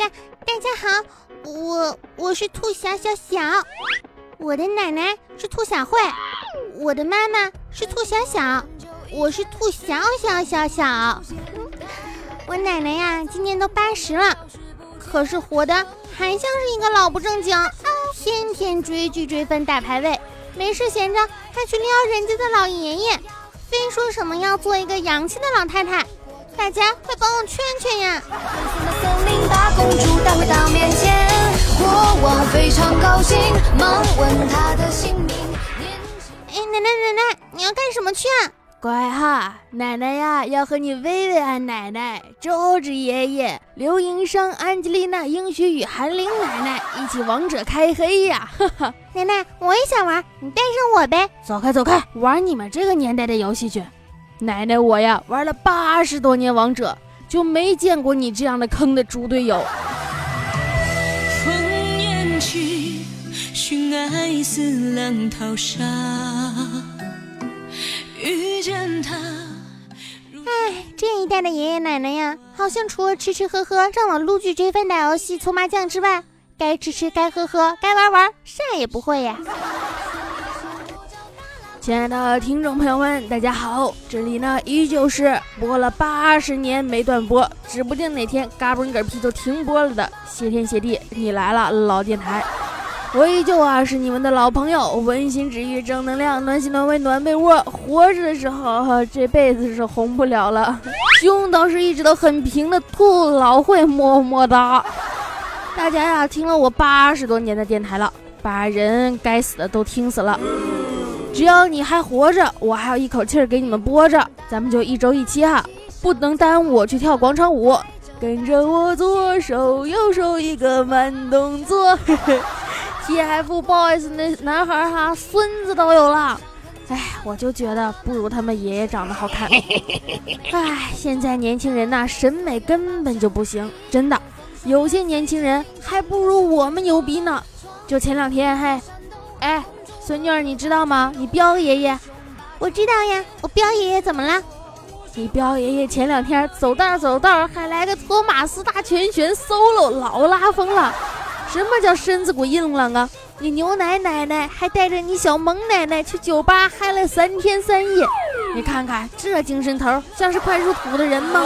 大大家好，我我是兔小小小，我的奶奶是兔小慧，我的妈妈是兔小小，我是兔小小小小。我奶奶呀，今年都八十了，可是活的还像是一个老不正经，天天追剧追分打排位，没事闲着还去撩人家的老爷爷，非说什么要做一个洋气的老太太。大家快帮我劝劝呀！哎，奶奶奶奶，你要干什么去啊？乖哈，奶奶呀，要和你薇薇安奶奶、周芷爷爷、刘银生、安吉丽娜、英雪与韩玲奶奶一起王者开黑呀！哈哈，奶奶，我也想玩，你带上我呗！走开走开，玩你们这个年代的游戏去。奶奶我呀，玩了八十多年王者，就没见过你这样的坑的猪队友。哎，这一代的爷爷奶奶呀，好像除了吃吃喝喝、上网撸剧、追番、打游戏、搓麻将之外，该吃吃、该喝喝、该玩玩，啥也不会呀。亲爱的听众朋友们，大家好，这里呢依旧是播了八十年没断播，指不定哪天嘎嘣嗝屁就停播了的。谢天谢地，你来了，老电台。我依旧啊是你们的老朋友，温馨治愈，正能量，暖心暖胃暖被窝。活着的时候，这辈子是红不了了。胸倒是一直都很平的，兔老会么么哒。大家呀，听了我八十多年的电台了，把人该死的都听死了。只要你还活着，我还有一口气儿给你们播着。咱们就一周一期哈，不能耽误我去跳广场舞。跟着我左手右手一个慢动作。TFBOYS 那男孩哈，孙子都有了，哎，我就觉得不如他们爷爷长得好看。哎，现在年轻人呐，审美根本就不行，真的，有些年轻人还不如我们牛逼呢。就前两天，嘿，哎，孙女儿，你知道吗？你彪爷爷，我知道呀，我彪爷爷怎么了？你彪爷爷前两天走道走道还来个托马斯大全旋 solo，老拉风了。什么叫身子骨硬朗啊？你牛奶奶奶还带着你小萌奶奶去酒吧嗨了三天三夜，你看看这精神头，像是快入土的人吗？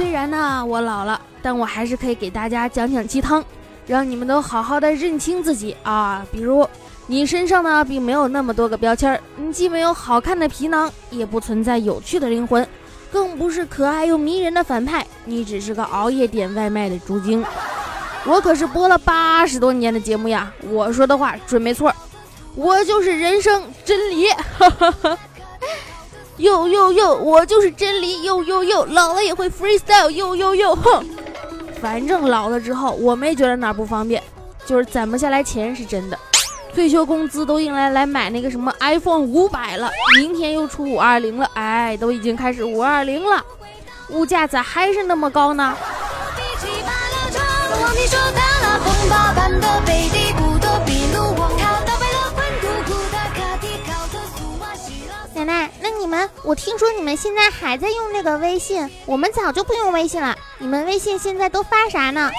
虽然呢我老了，但我还是可以给大家讲讲鸡汤。让你们都好好的认清自己啊！比如，你身上呢并没有那么多个标签儿，你既没有好看的皮囊，也不存在有趣的灵魂，更不是可爱又迷人的反派，你只是个熬夜点外卖的猪精。我可是播了八十多年的节目呀，我说的话准没错，我就是人生真理。哟哟哟，我就是真理。哟哟哟，老了也会 freestyle。哟哟哟，哼。反正老了之后，我没觉得哪不方便，就是攒不下来钱是真的。退休工资都用来来买那个什么 iPhone 五百了，明天又出五二零了，哎，都已经开始五二零了，物价咋还是那么高呢？奶奶，那你们，我听说你们现在还在用那个微信，我们早就不用微信了。你们微信现在都发啥呢？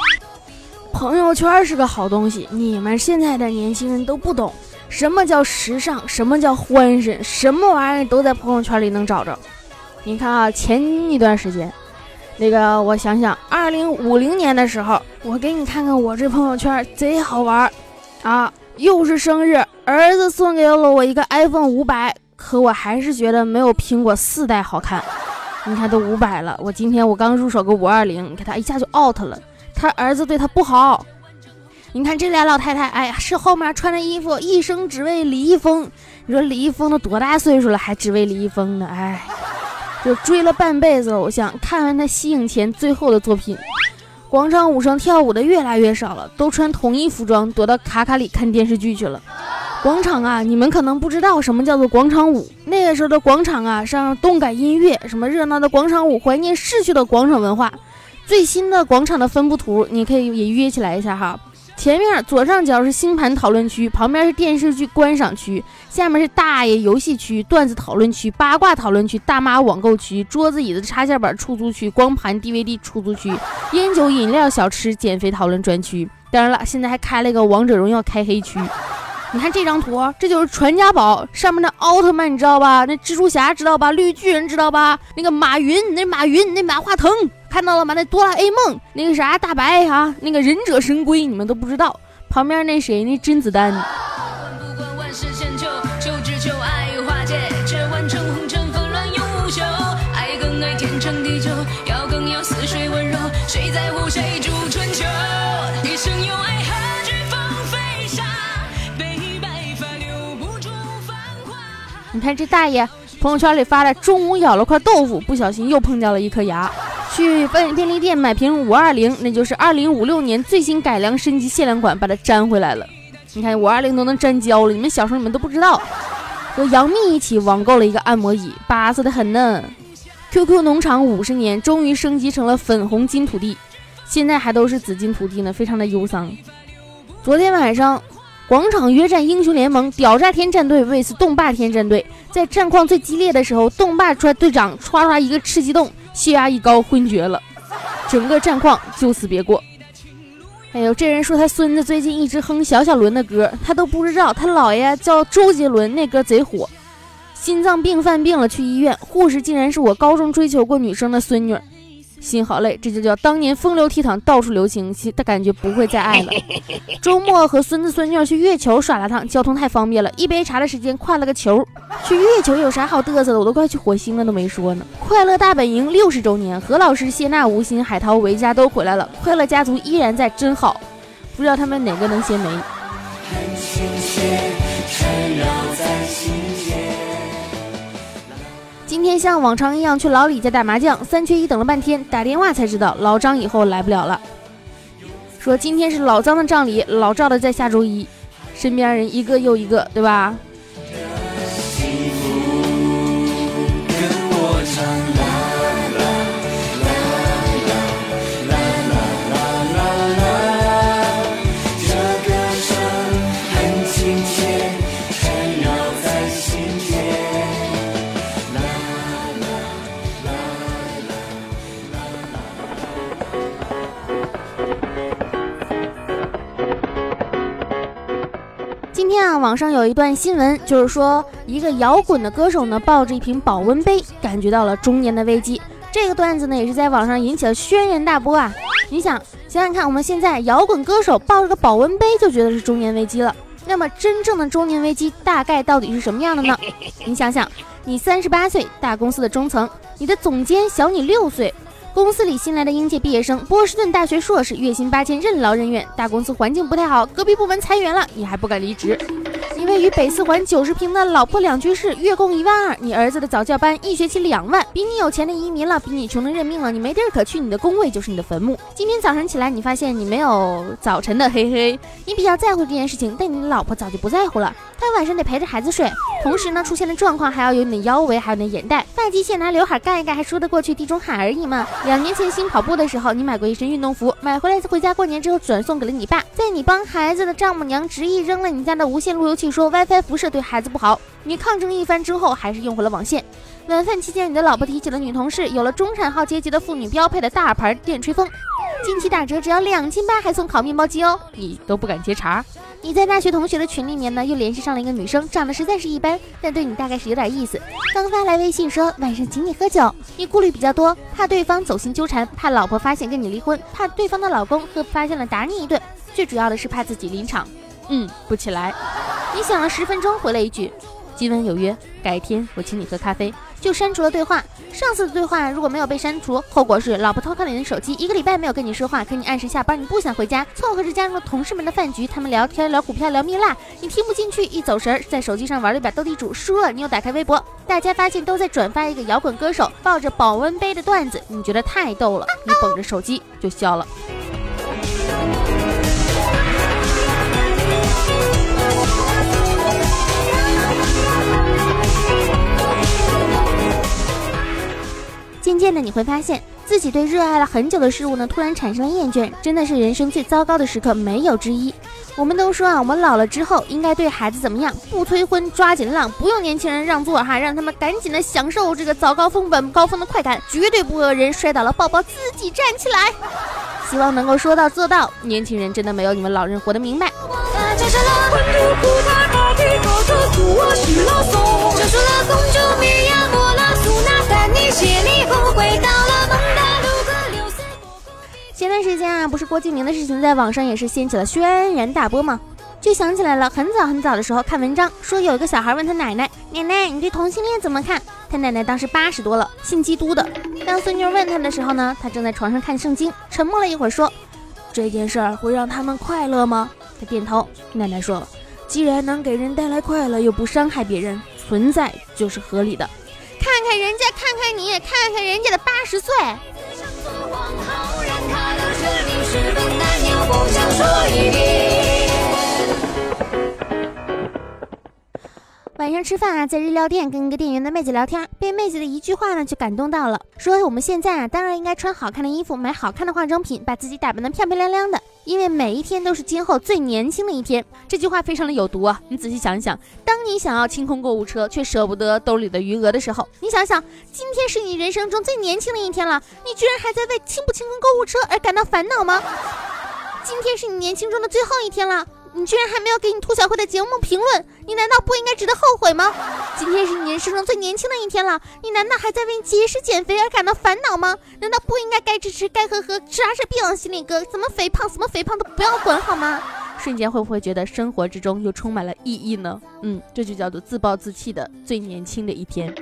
朋友圈是个好东西，你们现在的年轻人都不懂什么叫时尚，什么叫欢神，什么玩意儿都在朋友圈里能找着。你看啊，前一段时间，那个我想想，二零五零年的时候，我给你看看我这朋友圈贼好玩啊！又是生日，儿子送给了我一个 iPhone 五百。可我还是觉得没有苹果四代好看。你看都五百了，我今天我刚入手个五二零，你看他一下就 out 了。他儿子对他不好。你看这俩老太太，哎呀，是后面穿的衣服，一生只为李易峰。你说李易峰都多大岁数了，还只为李易峰呢？哎，就追了半辈子偶像，看完他息影前最后的作品，广场舞上跳舞的越来越少了，都穿统一服装躲到卡卡里看电视剧去了。广场啊，你们可能不知道什么叫做广场舞。那个时候的广场啊，上动感音乐，什么热闹的广场舞，怀念逝去的广场文化。最新的广场的分布图，你可以也约起来一下哈。前面左上角是星盘讨论区，旁边是电视剧观赏区，下面是大爷游戏区、段子讨论区、八卦讨论区、大妈网购区、桌子椅子插线板出租区、光盘 DVD 出租区、烟酒饮料小吃减肥讨论专区。当然了，现在还开了一个王者荣耀开黑区。你看这张图，这就是传家宝上面的奥特曼，你知道吧？那蜘蛛侠知道吧？绿巨人知道吧？那个马云，那马云，那马化腾。看到了吗？那哆啦 A 梦，那个啥大白啊，那个忍者神龟，你们都不知道。旁边那谁，那甄子丹。谁在乎谁主你看这大爷朋友圈里发的，中午咬了块豆腐，不小心又碰掉了一颗牙。去便便利店买瓶五二零，那就是二零五六年最新改良升级限量款，把它粘回来了。你看五二零都能粘胶了，你们小时候你们都不知道。和杨幂一起网购了一个按摩椅，巴适的很呢。QQ 农场五十年终于升级成了粉红金土地，现在还都是紫金土地呢，非常的忧伤。昨天晚上，广场约战英雄联盟屌炸天战队 vs 动霸天战队，在战况最激烈的时候，动霸出来队长唰唰一个吃鸡洞。血压一高，昏厥了，整个战况就此别过。哎呦，这人说他孙子最近一直哼小小伦的歌，他都不知道他姥爷叫周杰伦，那歌贼火。心脏病犯病了，去医院，护士竟然是我高中追求过女生的孙女。心好累，这就叫当年风流倜傥，到处留情，他感觉不会再爱了。周末和孙子孙女去月球耍了趟，交通太方便了，一杯茶的时间跨了个球。去月球有啥好嘚瑟的？我都快去火星了，都没说呢。快乐大本营六十周年，何老师、谢娜、吴昕、海涛、维嘉都回来了，快乐家族依然在，真好。不知道他们哪个能先没？今天像往常一样去老李家打麻将，三缺一等了半天，打电话才知道老张以后来不了了。说今天是老张的葬礼，老赵的在下周一，身边人一个又一个，对吧？网上有一段新闻，就是说一个摇滚的歌手呢，抱着一瓶保温杯，感觉到了中年的危机。这个段子呢，也是在网上引起了轩然大波啊！你想想想看，我们现在摇滚歌手抱着个保温杯就觉得是中年危机了，那么真正的中年危机大概到底是什么样的呢？你想想，你三十八岁，大公司的中层，你的总监小你六岁。公司里新来的应届毕业生，波士顿大学硕士，月薪八千，任劳任怨。大公司环境不太好，隔壁部门裁员了，你还不敢离职。你位于北四环九十平的老破两居室，月供一万二。你儿子的早教班一学期两万，比你有钱的移民了，比你穷的认命了。你没地儿可去，你的工位就是你的坟墓。今天早上起来，你发现你没有早晨的嘿嘿。你比较在乎这件事情，但你老婆早就不在乎了。她晚上得陪着孩子睡，同时呢，出现的状况还要有你的腰围，还有你的眼袋。发际线拿刘海盖一盖，还说得过去地中海而已嘛？两年前新跑步的时候，你买过一身运动服，买回来回家过年之后转送给了你爸。在你帮孩子的丈母娘执意扔了你家的无线路由器，说 WiFi 辐射对孩子不好。你抗争一番之后，还是用回了网线。晚饭期间，你的老婆提起了女同事，有了中产号阶级的妇女标配的大牌电吹风，近期打折只要两千八，还送烤面包机哦，你都不敢接茬。你在大学同学的群里面呢，又联系上了一个女生，长得实在是一般，但对你大概是有点意思。刚发来微信说晚上请你喝酒，你顾虑比较多，怕对方走心纠缠，怕老婆发现跟你离婚，怕对方的老公喝发现了打你一顿，最主要的是怕自己临场。嗯，不起来。你想了十分钟，回了一句。今晚有约，改天我请你喝咖啡。就删除了对话。上次的对话如果没有被删除，后果是老婆偷看了你的手机，一个礼拜没有跟你说话，可你按时下班，你不想回家，凑合着加入了同事们的饭局，他们聊天聊股票聊蜜蜡，你听不进去，一走神，在手机上玩了一把斗地主，输了，你又打开微博，大家发现都在转发一个摇滚歌手抱着保温杯的段子，你觉得太逗了，你捧着手机就笑了。渐的你会发现自己对热爱了很久的事物呢，突然产生了厌倦，真的是人生最糟糕的时刻，没有之一。我们都说啊，我们老了之后应该对孩子怎么样？不催婚，抓紧浪，不用年轻人让座哈，让他们赶紧的享受这个早高峰、晚高峰的快感，绝对不会人摔倒了抱抱自己站起来。希望能够说到做到，年轻人真的没有你们老人活得明白。前段时间啊，不是郭敬明的事情，在网上也是掀起了轩然大波吗？就想起来了，很早很早的时候看文章，说有一个小孩问他奶奶：“奶奶，你对同性恋怎么看？”他奶奶当时八十多了，信基督的。当孙女问他的时候呢，他正在床上看圣经，沉默了一会儿，说：“这件事儿会让他们快乐吗？”他点头。奶奶说：“既然能给人带来快乐，又不伤害别人，存在就是合理的。看看人家，看看你，看看人家的八十岁。”晚上吃饭啊，在日料店跟一个店员的妹子聊天，被妹子的一句话呢就感动到了，说我们现在啊当然应该穿好看的衣服，买好看的化妆品，把自己打扮的漂漂亮亮的，因为每一天都是今后最年轻的一天。这句话非常的有毒啊！你仔细想一想，当你想要清空购物车却舍不得兜里的余额的时候，你想想，今天是你人生中最年轻的一天了，你居然还在为清不清空购物车而感到烦恼吗？今天是你年轻中的最后一天了。你居然还没有给你兔小慧的节目评论，你难道不应该值得后悔吗？今天是你人生中最年轻的一天了，你难道还在为节食减肥而感到烦恼吗？难道不应该该吃吃该喝喝，吃啥是别往心里搁？怎么肥胖，怎么肥胖都不要管好吗？瞬间会不会觉得生活之中又充满了意义呢？嗯，这就叫做自暴自弃的最年轻的一天。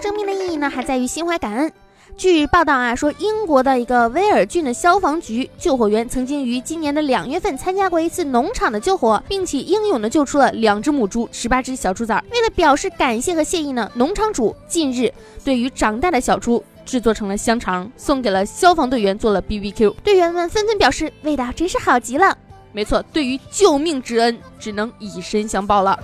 生命的意义呢，还在于心怀感恩。据报道啊，说英国的一个威尔郡的消防局救火员曾经于今年的两月份参加过一次农场的救火，并且英勇的救出了两只母猪、十八只小猪崽。为了表示感谢和谢意呢，农场主近日对于长大的小猪制作成了香肠，送给了消防队员做了 B B Q。队员们纷纷表示，味道真是好极了。没错，对于救命之恩，只能以身相报了。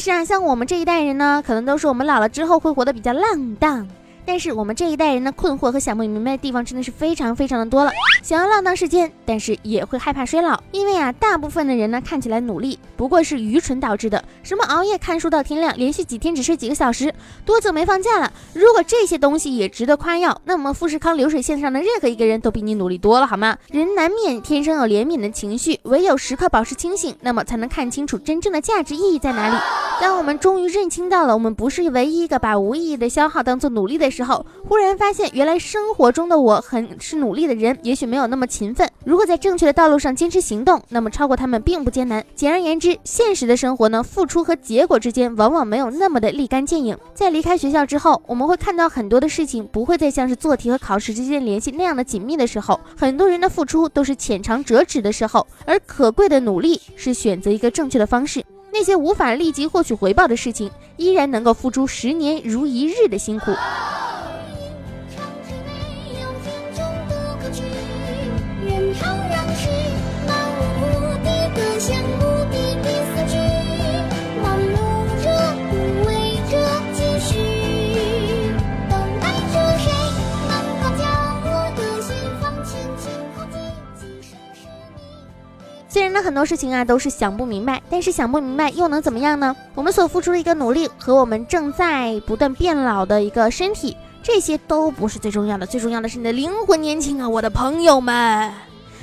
是啊，像我们这一代人呢，可能都是我们老了之后会活得比较浪荡。但是我们这一代人的困惑和想不明白的地方真的是非常非常的多了。想要浪荡世间，但是也会害怕衰老，因为啊，大部分的人呢看起来努力，不过是愚蠢导致的。什么熬夜看书到天亮，连续几天只睡几个小时，多久没放假了？如果这些东西也值得夸耀，那么富士康流水线上的任何一个人都比你努力多了，好吗？人难免天生有怜悯的情绪，唯有时刻保持清醒，那么才能看清楚真正的价值意义在哪里。当我们终于认清到了，我们不是唯一一个把无意义的消耗当做努力的时候，忽然发现，原来生活中的我很是努力的人，也许没有那么勤奋。如果在正确的道路上坚持行动，那么超过他们并不艰难。简而言之，现实的生活呢，付出和结果之间往往没有那么的立竿见影。在离开学校之后，我们会看到很多的事情不会再像是做题和考试之间联系那样的紧密的时候，很多人的付出都是浅尝辄止的时候，而可贵的努力是选择一个正确的方式。那些无法立即获取回报的事情，依然能够付出十年如一日的辛苦。很多事情啊都是想不明白，但是想不明白又能怎么样呢？我们所付出的一个努力和我们正在不断变老的一个身体，这些都不是最重要的，最重要的是你的灵魂年轻啊，我的朋友们！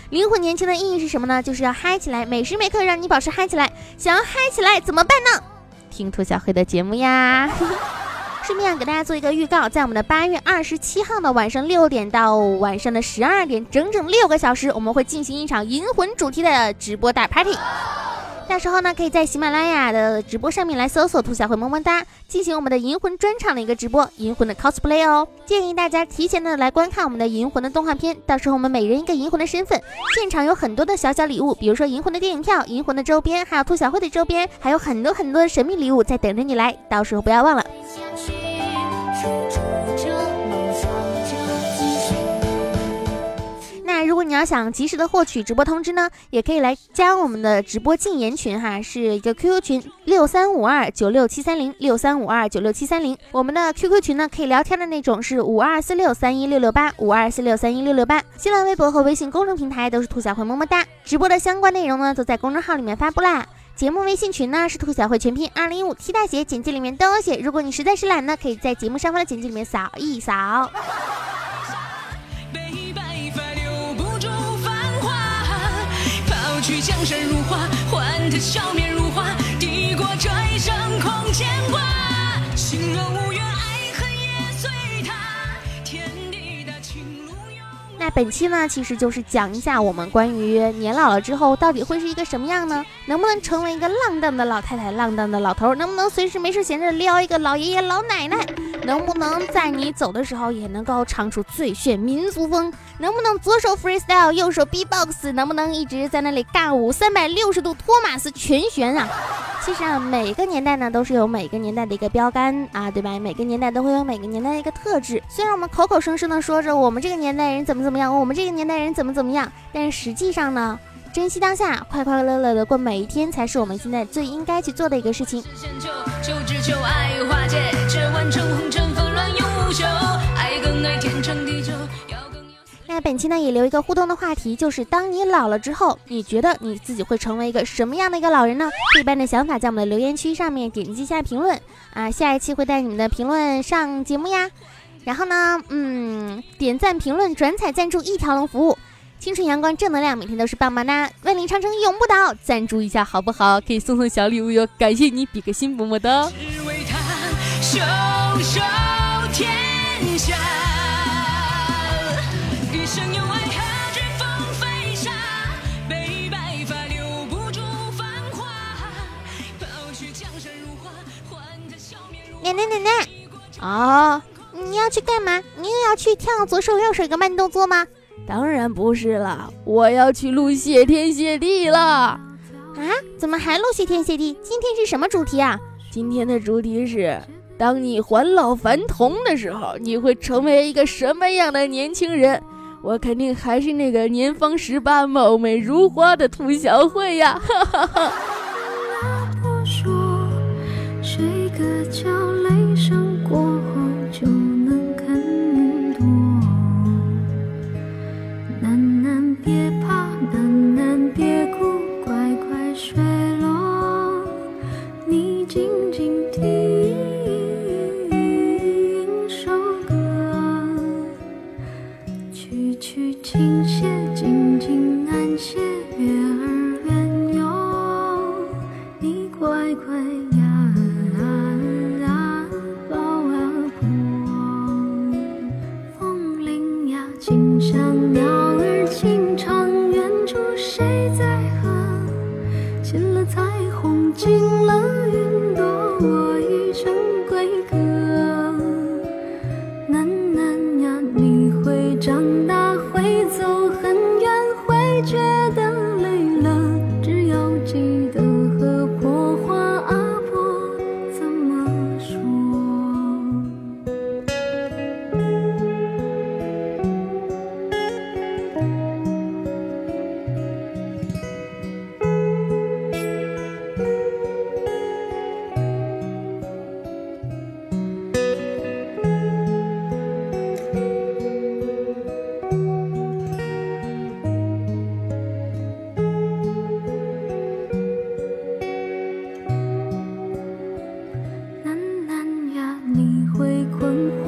灵魂年轻的意义是什么呢？就是要嗨起来，每时每刻让你保持嗨起来。想要嗨起来怎么办呢？听兔小黑的节目呀。顺便给大家做一个预告，在我们的八月二十七号的晚上六点到晚上的十二点，整整六个小时，我们会进行一场银魂主题的直播大 party。到时候呢，可以在喜马拉雅的直播上面来搜索“兔小慧么么哒”，进行我们的银魂专场的一个直播，银魂的 cosplay 哦。建议大家提前的来观看我们的银魂的动画片，到时候我们每人一个银魂的身份，现场有很多的小小礼物，比如说银魂的电影票、银魂的周边，还有兔小慧的周边，还有很多很多的神秘礼物在等着你来，到时候不要忘了。如果你要想及时的获取直播通知呢，也可以来加我们的直播禁言群哈，是一个 QQ 群六三五二九六七三零六三五二九六七三零。我们的 QQ 群呢，可以聊天的那种是五二四六三一六六八五二四六三一六六八。新浪微博和微信公众平台都是兔小慧么么哒，直播的相关内容呢都在公众号里面发布啦。节目微信群呢是兔小慧全拼二零一五 T 大写，简介里面都有写。如果你实在是懒呢，可以在节目上方的简介里面扫一扫。江山如画，换他笑面如花，抵过这一生空牵挂。心若无缘，爱恨也随他。天地的情路。那本期呢，其实就是讲一下我们关于年老了之后到底会是一个什么样呢？能不能成为一个浪荡的老太太、浪荡的老头？能不能随时没事闲着撩一个老爷爷、老奶奶？能不能在你走的时候也能够唱出最炫民族风？能不能左手 freestyle，右手 b-box？能不能一直在那里尬舞，三百六十度托马斯全旋啊？其实啊，每个年代呢都是有每个年代的一个标杆啊，对吧？每个年代都会有每个年代的一个特质。虽然我们口口声声的说着我们这个年代人怎么怎么样，我们这个年代人怎么怎么样，但是实际上呢，珍惜当下，快快乐乐的过每一天，才是我们现在最应该去做的一个事情。那本期呢也留一个互动的话题，就是当你老了之后，你觉得你自己会成为一个什么样的一个老人呢？一般的想法在我们的留言区上面点击一下评论啊，下一期会带你们的评论上节目呀。然后呢，嗯，点赞、评论、转采、赞助一条龙服务，青春阳光正能量，每天都是棒棒哒，万里长城永不倒，赞助一下好不好？可以送送小礼物哟，感谢你，比个心，么么哒。奶奶奶奶，哦，你要去干嘛？你又要去跳左手右手一个慢动作吗？当然不是了，我要去录谢天谢地了。啊？怎么还录谢天谢地？今天是什么主题啊？今天的主题是，当你返老还童的时候，你会成为一个什么样的年轻人？我肯定还是那个年方十八、貌美如花的兔小慧呀！哈哈哈。魂。